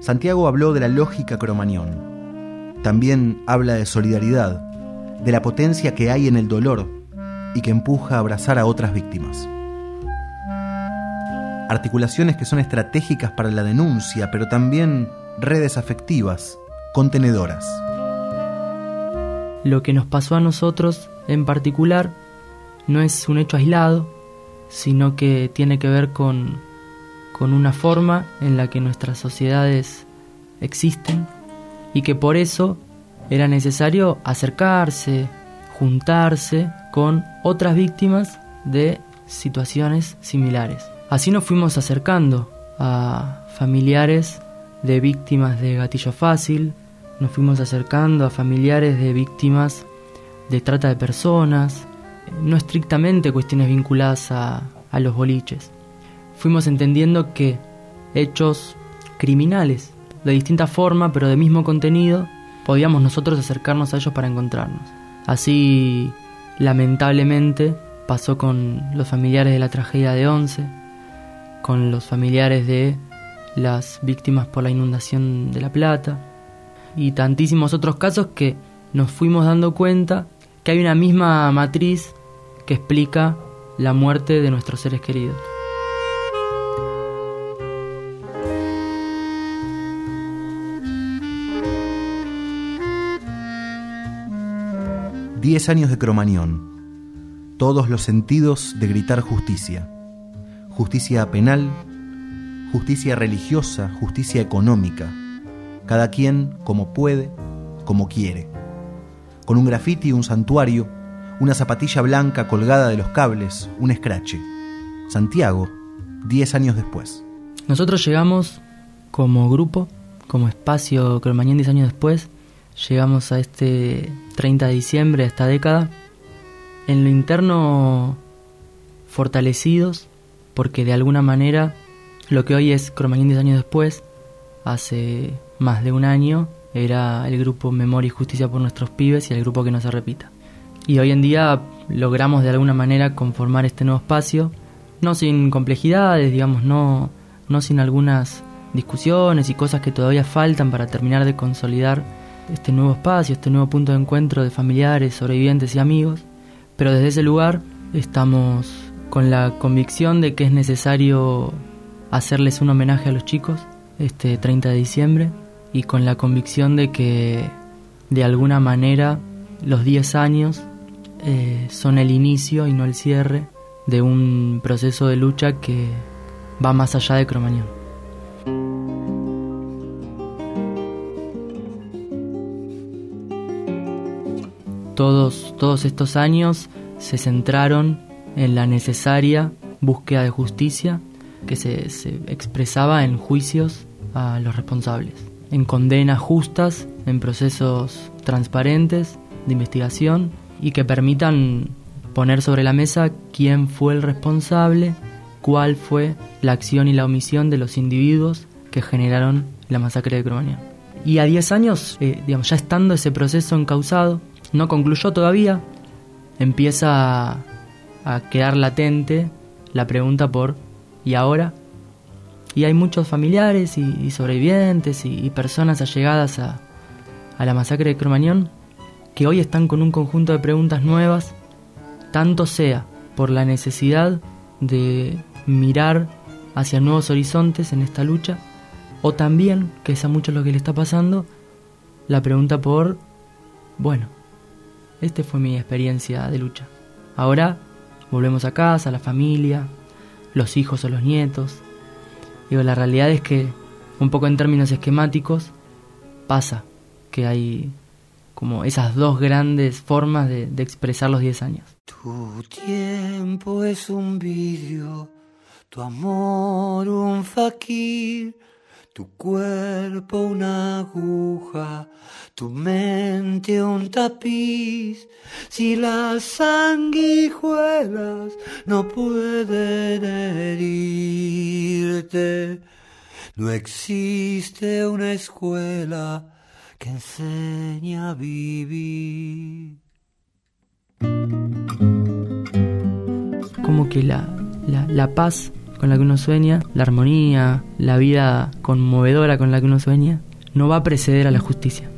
Santiago habló de la lógica cromañón. También habla de solidaridad, de la potencia que hay en el dolor y que empuja a abrazar a otras víctimas. Articulaciones que son estratégicas para la denuncia, pero también redes afectivas, contenedoras. Lo que nos pasó a nosotros en particular no es un hecho aislado, sino que tiene que ver con, con una forma en la que nuestras sociedades existen y que por eso era necesario acercarse, juntarse con otras víctimas de situaciones similares. Así nos fuimos acercando a familiares de víctimas de gatillo fácil, nos fuimos acercando a familiares de víctimas de trata de personas, no estrictamente cuestiones vinculadas a, los boliches. Fuimos entendiendo que hechos criminales, de distinta forma, pero de mismo contenido, podíamos nosotros acercarnos a ellos para encontrarnos. Así, lamentablemente, pasó con los familiares de la tragedia de Once, con los familiares de las víctimas por la inundación de La Plata y tantísimos otros casos que nos fuimos dando cuenta que hay una misma matriz que explica la muerte de nuestros seres queridos. Diez años de Cromañón. Todos los sentidos de gritar justicia. Justicia penal, justicia religiosa, justicia económica. Cada quien como puede, como quiere. Con un grafiti un santuario, una zapatilla blanca colgada de los cables, un escrache. Santiago, diez años después. Nosotros llegamos como grupo, como espacio Cromañón 10 años después, llegamos a este 30 de diciembre, a esta década, en lo interno fortalecidos, porque de alguna manera lo que hoy es Cromañón 10 años después, hace más de un año, era el grupo Memoria y Justicia por nuestros pibes y el grupo que no se repita. Y hoy en día logramos de alguna manera conformar este nuevo espacio, no sin complejidades, digamos, no, no sin algunas discusiones y cosas que todavía faltan para terminar de consolidar este nuevo espacio, este nuevo punto de encuentro de familiares, sobrevivientes y amigos, pero desde ese lugar estamos con la convicción de que es necesario hacerles un homenaje a los chicos este 30 de diciembre y con la convicción de que de alguna manera los 10 años eh, son el inicio y no el cierre de un proceso de lucha que va más allá de Cromañón. Todos, estos años se centraron en la necesaria búsqueda de justicia que se, expresaba en juicios a los responsables, en condenas justas, en procesos transparentes de investigación y que permitan poner sobre la mesa quién fue el responsable, cuál fue la acción y la omisión de los individuos que generaron la masacre de Cromañón. Y a 10 años, eh, ya estando ese proceso encausado, no concluyó todavía, empieza a, quedar latente la pregunta por ¿y ahora? Y hay muchos familiares y, sobrevivientes y, personas allegadas a, a la masacre de Cromañón que hoy están con un conjunto de preguntas nuevas, tanto sea por la necesidad de mirar hacia nuevos horizontes en esta lucha, o también, que es a muchos lo que le está pasando, la pregunta por, bueno, esta fue mi experiencia de lucha. Ahora volvemos a casa, a la familia, los hijos o los nietos. Digo, la realidad es que, un poco en términos esquemáticos, pasa que hay como esas dos grandes formas de, de expresar los 10 años. Tu tiempo es un vidrio, tu amor un fakir, tu cuerpo una aguja, tu mente un tapiz. Si las sanguijuelas no pueden herirte, no existe una escuela que enseña a vivir. Como que la, la, la paz con la que uno sueña, la armonía, la vida conmovedora con la que uno sueña, no va a preceder a la justicia.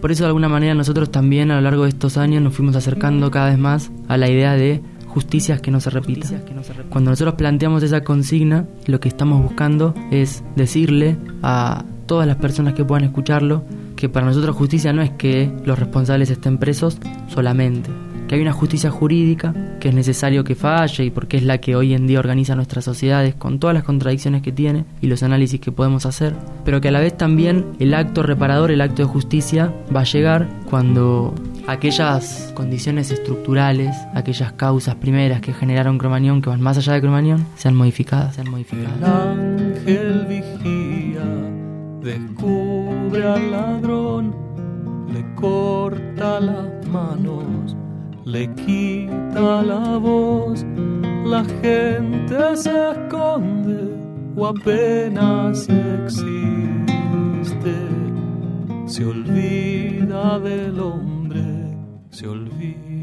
Por eso de alguna manera nosotros también a lo largo de estos años nos fuimos acercando cada vez más a la idea de justicias que no se repitan. Cuando nosotros planteamos esa consigna, lo que estamos buscando es decirle a todas las personas que puedan escucharlo que para nosotros justicia no es que los responsables estén presos solamente, que hay una justicia jurídica que es necesario que falle y porque es la que hoy en día organiza nuestras sociedades con todas las contradicciones que tiene y los análisis que podemos hacer, pero que a la vez también el acto reparador, el acto de justicia va a llegar cuando aquellas condiciones estructurales, aquellas causas primeras que generaron Cromañón, que van más allá de Cromañón, sean modificadas, sean modificadas. El ángel vigía, descubre al ladrón, le corta las manos le quita gente se esconde o apenas existe, se olvida del hombre, se olvida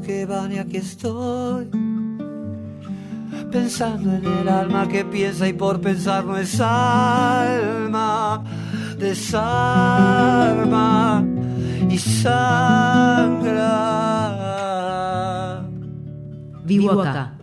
que van y aquí estoy. Pensando en el alma que piensa y por pensar no es alma, desarma y sangra. Vivo acá